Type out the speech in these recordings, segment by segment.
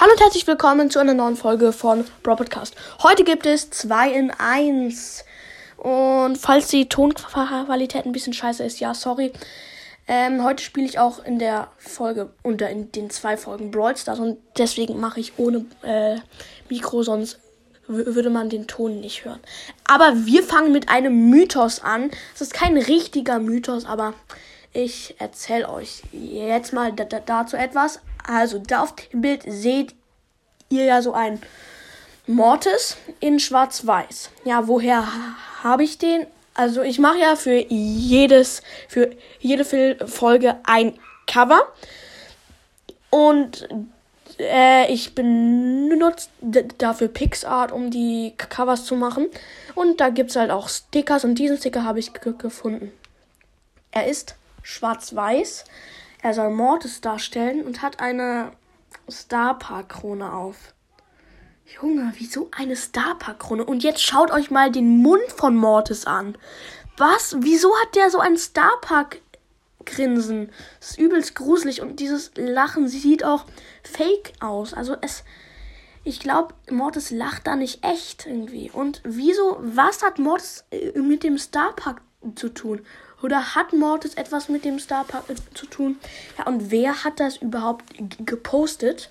Hallo und herzlich willkommen zu einer neuen Folge von Bro Podcast. Heute gibt es 2 in 1. Und falls die Tonqualität ein bisschen scheiße ist, ja, sorry. Ähm, heute spiele ich auch in der Folge, unter in den zwei Folgen Brawl Stars und deswegen mache ich ohne äh, Mikro, sonst würde man den Ton nicht hören. Aber wir fangen mit einem Mythos an. Es ist kein richtiger Mythos, aber ich erzähle euch jetzt mal dazu etwas. Also, da auf dem Bild seht ihr ja so ein Mortis in Schwarz-Weiß. Ja, woher habe ich den? Also, ich mache ja für jedes, für jede Folge ein Cover. Und äh, ich benutze dafür PixArt, um die Covers zu machen. Und da gibt es halt auch Stickers und diesen Sticker habe ich gefunden. Er ist schwarz-weiß. Er soll Mortis darstellen und hat eine Star Park Krone auf. Junge, wieso eine Star Park Krone? Und jetzt schaut euch mal den Mund von Mortis an. Was? Wieso hat der so ein Star Park Grinsen? Das ist übelst gruselig und dieses Lachen sieht auch fake aus. Also es ich glaube, Mortis lacht da nicht echt irgendwie. Und wieso, was hat Mortis äh, mit dem Star Park zu tun? Oder hat Mortis etwas mit dem Star Park zu tun? Ja, und wer hat das überhaupt gepostet?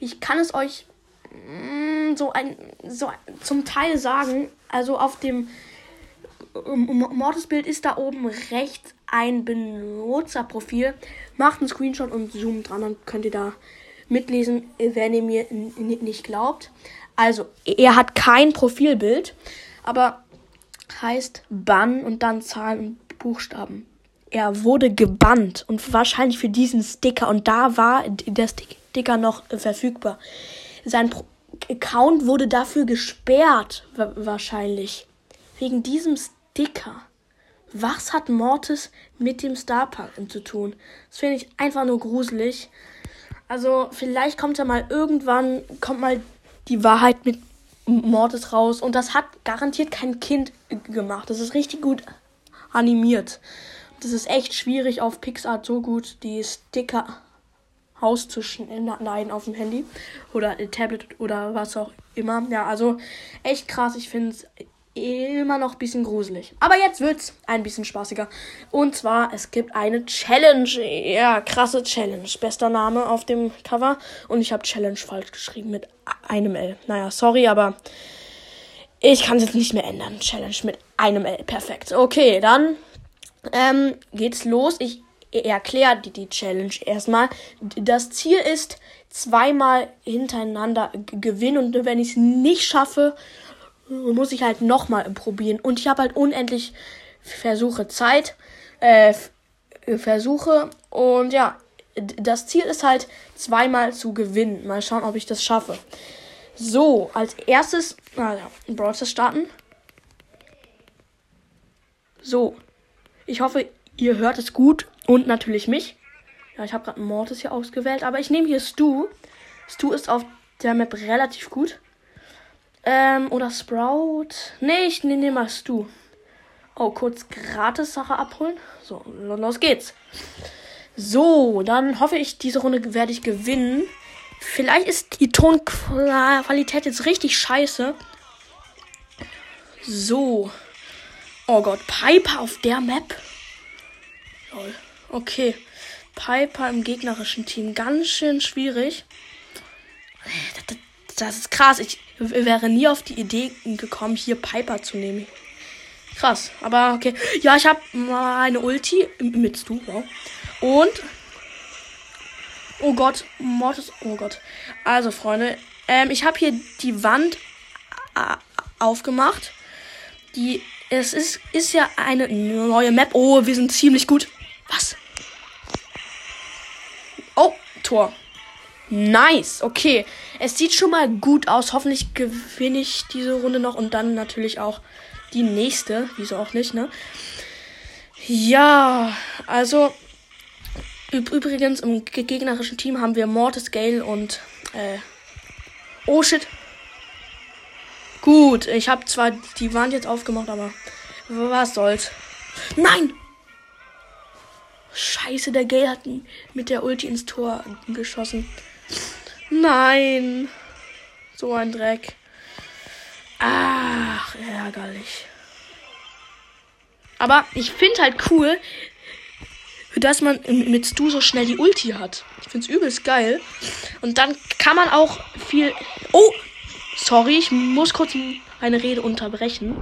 Ich kann es euch mm, so ein so zum Teil sagen. Also auf dem Mortis-Bild ist da oben rechts ein Benutzerprofil. Macht einen Screenshot und zoomt dran, dann könnt ihr da mitlesen, wenn ihr mir nicht glaubt. Also, er hat kein Profilbild, aber heißt Bann und dann Zahlen und Buchstaben. Er wurde gebannt und wahrscheinlich für diesen Sticker und da war der Sticker noch verfügbar. Sein Pro Account wurde dafür gesperrt, wahrscheinlich. Wegen diesem Sticker. Was hat Mortis mit dem Starpark zu tun? Das finde ich einfach nur gruselig. Also, vielleicht kommt ja mal irgendwann, kommt mal die Wahrheit mit Mortis raus. Und das hat garantiert kein Kind gemacht. Das ist richtig gut animiert. Das ist echt schwierig auf Pixart so gut die Sticker auszuschneiden auf dem Handy oder Tablet oder was auch immer. Ja, also echt krass. Ich finde es immer noch ein bisschen gruselig. Aber jetzt wird's ein bisschen spaßiger. Und zwar, es gibt eine Challenge. Ja, krasse Challenge. Bester Name auf dem Cover. Und ich habe Challenge falsch geschrieben mit einem L. Naja, sorry, aber ich kann es jetzt nicht mehr ändern. Challenge mit einem L. Perfekt. Okay, dann ähm, geht's los. Ich erkläre die, die Challenge erstmal. Das Ziel ist, zweimal hintereinander gewinnen. Und wenn ich es nicht schaffe, muss ich halt nochmal probieren. Und ich habe halt unendlich Versuche Zeit. Äh, Versuche. Und ja, das Ziel ist halt, zweimal zu gewinnen. Mal schauen, ob ich das schaffe. So, als erstes, also, Browser starten. So, ich hoffe, ihr hört es gut und natürlich mich. Ja, ich habe gerade Mortis hier ausgewählt, aber ich nehme hier Stu. Stu ist auf der Map relativ gut. Ähm, oder Sprout. Nee, ich nehme mal Stu. Oh, kurz gratis Sache abholen. So, los geht's. So, dann hoffe ich, diese Runde werde ich gewinnen. Vielleicht ist die Tonqualität jetzt richtig scheiße. So. Oh Gott, Piper auf der Map? Lol. Okay. Piper im gegnerischen Team. Ganz schön schwierig. Das ist krass. Ich wäre nie auf die Idee gekommen, hier Piper zu nehmen. Krass. Aber okay. Ja, ich habe meine Ulti mit du. Wow. Und Oh Gott, Mortis. Oh Gott. Also, Freunde, ähm, ich habe hier die Wand äh, aufgemacht. Die. Es ist, ist ja eine neue Map. Oh, wir sind ziemlich gut. Was? Oh, Tor. Nice, okay. Es sieht schon mal gut aus. Hoffentlich gewinne ich diese Runde noch und dann natürlich auch die nächste. Wieso auch nicht, ne? Ja, also Übrigens, im gegnerischen Team haben wir Mortis, Gale und. Äh, oh shit. Gut, ich habe zwar die Wand jetzt aufgemacht, aber was soll's. Nein! Scheiße, der Gale hat mit der Ulti ins Tor geschossen. Nein. So ein Dreck. Ach, ärgerlich. Aber ich finde halt cool, dass man mit Stu so schnell die Ulti hat. Ich finde es übelst geil. Und dann kann man auch viel. Oh! Sorry, ich muss kurz eine Rede unterbrechen.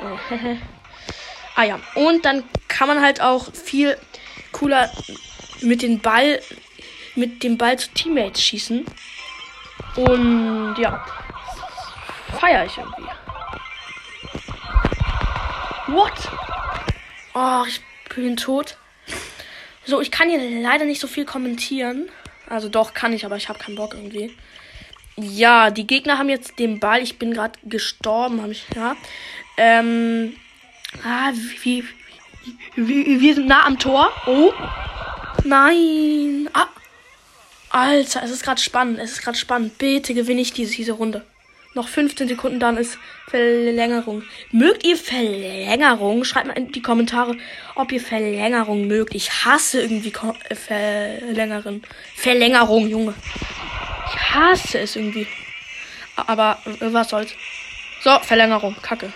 ah ja. Und dann kann man halt auch viel cooler mit dem Ball mit dem Ball zu Teammates schießen. Und ja. Feier ich irgendwie. What? Oh, ich bin tot. So, ich kann hier leider nicht so viel kommentieren. Also doch, kann ich, aber ich habe keinen Bock irgendwie. Ja, die Gegner haben jetzt den Ball. Ich bin gerade gestorben, habe ich, ja. Ähm, ah, wie, wie, wir sind nah am Tor. Oh. Nein. Ah. Alter, es ist gerade spannend. Es ist gerade spannend. Bitte gewinne ich diese, diese Runde. Noch 15 Sekunden, dann ist Verlängerung. Mögt ihr Verlängerung? Schreibt mal in die Kommentare, ob ihr Verlängerung mögt. Ich hasse irgendwie Ko äh, Verlängerung. Verlängerung, Junge. Ich hasse es irgendwie. Aber was soll's. So, Verlängerung. Kacke.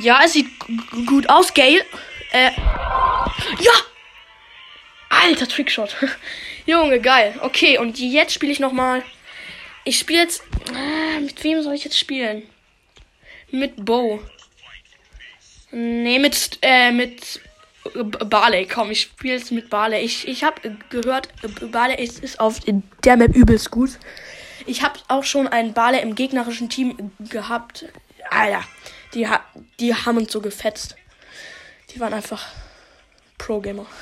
Ja, es sieht gut aus, Gale. Äh. Ja! Alter Trickshot. Junge, geil. Okay, und jetzt spiele ich nochmal. Ich spiele jetzt. Ah, mit wem soll ich jetzt spielen? Mit Bo. Nee, mit, äh, mit Barley. Komm, ich spiele jetzt mit Barley. Ich, ich habe gehört, Barley ist, ist auf der Map übelst gut. Ich habe auch schon einen Barley im gegnerischen Team gehabt. Alter, die, die haben uns so gefetzt. Die waren einfach Pro-Gamer.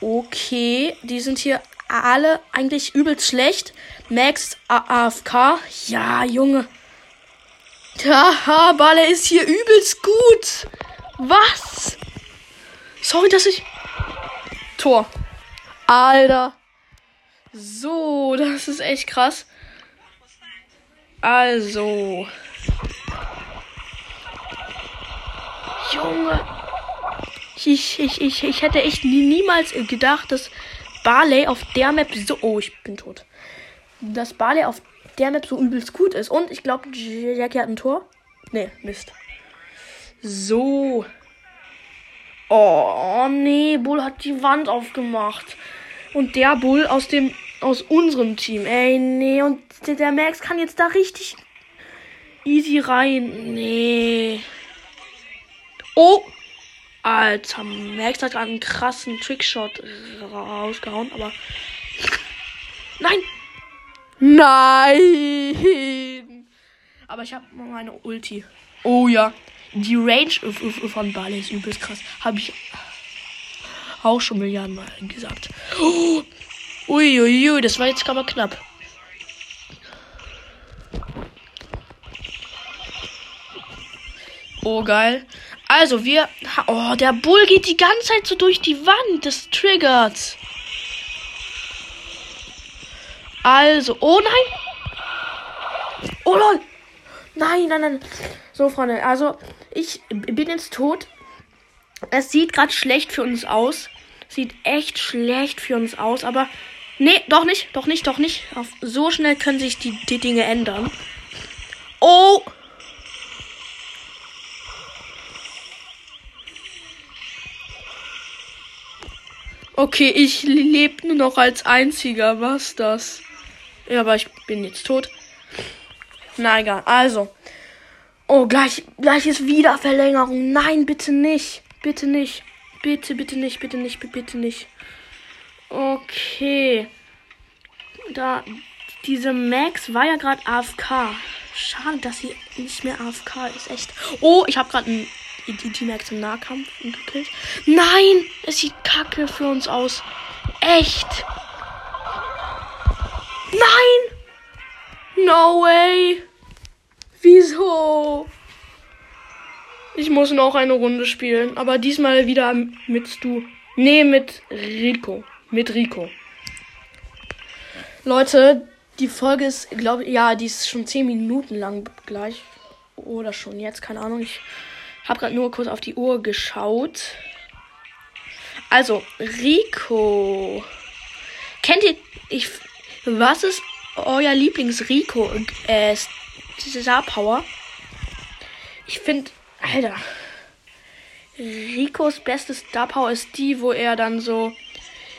Okay, die sind hier alle eigentlich übelst schlecht. Max AFK. Ja, Junge. Haha, Balle ist hier übelst gut. Was? Sorry, dass ich. Tor. Alter. So, das ist echt krass. Also. Junge. Ich, ich, ich, ich hätte echt niemals gedacht, dass Barley auf der Map so. Oh, ich bin tot. Dass Barley auf der Map so übelst gut ist. Und ich glaube, Jackie hat ein Tor. Nee, Mist. So. Oh, nee, Bull hat die Wand aufgemacht. Und der Bull aus dem aus unserem Team. Ey, nee, und der Max kann jetzt da richtig easy rein. Nee. Oh, Alter, Max hat gerade einen krassen Trickshot rausgehauen, aber. Nein! Nein! Aber ich habe meine Ulti. Oh ja. Die Range von Barley ist übelst krass. Habe ich auch schon Milliarden Mal gesagt. Oh. Uiuiui, ui, das war jetzt aber knapp. Oh, geil. Also, wir. Oh, der Bull geht die ganze Zeit so durch die Wand. Das triggert. Also, oh nein! Oh lol! Nein, nein, nein. So, Freunde, also, ich bin jetzt tot. Es sieht gerade schlecht für uns aus. Sieht echt schlecht für uns aus, aber. Nee, doch nicht, doch nicht, doch nicht. Auf, so schnell können sich die, die Dinge ändern. Okay, ich lebe nur noch als einziger. Was das? Ja, aber ich bin jetzt tot. Na egal. Also. Oh, gleich, gleich ist wieder Verlängerung. Nein, bitte nicht. Bitte nicht. Bitte, bitte nicht, bitte nicht, bitte nicht. Okay. Da, diese Max war ja gerade AFK. Schade, dass sie nicht mehr AFK ist. Echt. Oh, ich habe gerade einen die T-Max im Nahkampf gekillt. Nein! Es sieht kacke für uns aus. Echt! Nein! No way! Wieso? Ich muss noch eine Runde spielen, aber diesmal wieder mit Stu. Nee, mit Rico. Mit Rico. Leute, die Folge ist, glaube ich, ja, die ist schon 10 Minuten lang gleich. Oder schon jetzt, keine Ahnung. Ich hab gerade nur kurz auf die Uhr geschaut. Also, Rico. Kennt ihr. Ich, Was ist euer Lieblings-Rico äh, Star Power? Ich finde, Alter. Ricos beste Star Power ist die, wo er dann so,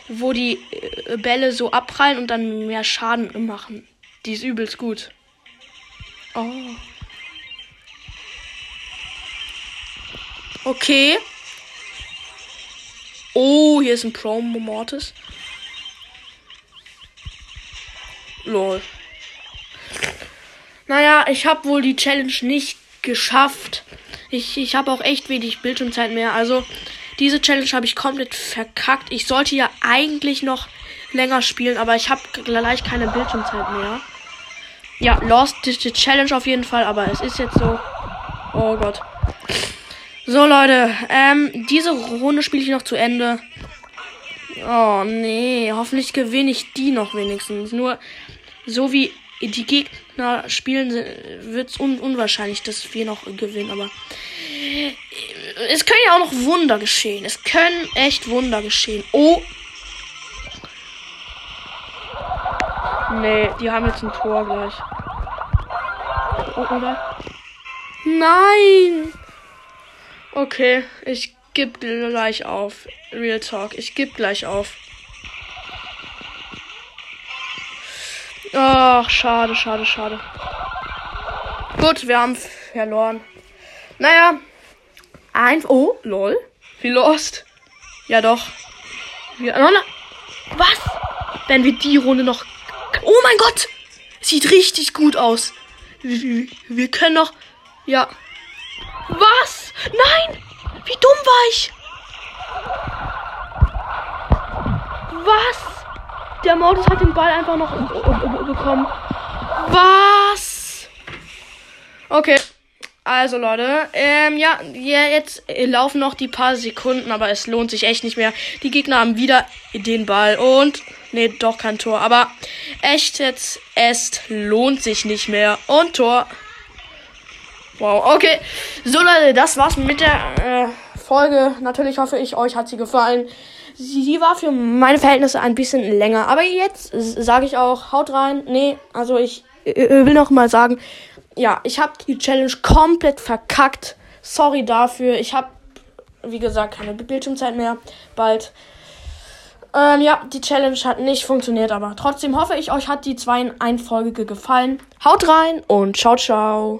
wo die äh, Bälle so abprallen und dann mehr Schaden machen. Die ist übelst gut. Oh. Okay. Oh, hier ist ein Pro Mortis. Lol. Naja, ich habe wohl die Challenge nicht geschafft. Ich, ich habe auch echt wenig Bildschirmzeit mehr. Also, diese Challenge habe ich komplett verkackt. Ich sollte ja eigentlich noch länger spielen, aber ich habe gleich keine Bildschirmzeit mehr. Ja, lost die Challenge auf jeden Fall, aber es ist jetzt so. Oh Gott. So, Leute, ähm, diese Runde spiele ich noch zu Ende. Oh, nee, hoffentlich gewinne ich die noch wenigstens. Nur, so wie die Gegner spielen, wird es un unwahrscheinlich, dass wir noch gewinnen. Aber es können ja auch noch Wunder geschehen. Es können echt Wunder geschehen. Oh. Nee, die haben jetzt ein Tor gleich. Oh, oder? Nein! Okay, ich gebe gleich auf. Real Talk, ich gebe gleich auf. Ach, schade, schade, schade. Gut, wir haben verloren. Naja. Ein. Oh, lol. Wie lost. Ja, doch. Wir, oh, na, was? Wenn wir die Runde noch. Oh mein Gott! Sieht richtig gut aus. Wir, wir können noch. Ja. Was? Nein! Wie dumm war ich? Was? Der Modus hat den Ball einfach noch bekommen. Was? Okay. Also Leute, ähm, ja, ja, jetzt laufen noch die paar Sekunden, aber es lohnt sich echt nicht mehr. Die Gegner haben wieder den Ball und, nee, doch kein Tor, aber echt jetzt, es lohnt sich nicht mehr und Tor. Wow, okay. So Leute, das war's mit der äh, Folge. Natürlich hoffe ich, euch hat sie gefallen. Sie war für meine Verhältnisse ein bisschen länger. Aber jetzt sage ich auch, haut rein. Nee, also ich äh, will noch mal sagen, ja, ich habe die Challenge komplett verkackt. Sorry dafür. Ich habe, wie gesagt, keine Bildschirmzeit mehr. Bald. Ähm, ja, die Challenge hat nicht funktioniert, aber trotzdem hoffe ich, euch hat die 2 in 1 Folge gefallen. Haut rein und ciao, ciao.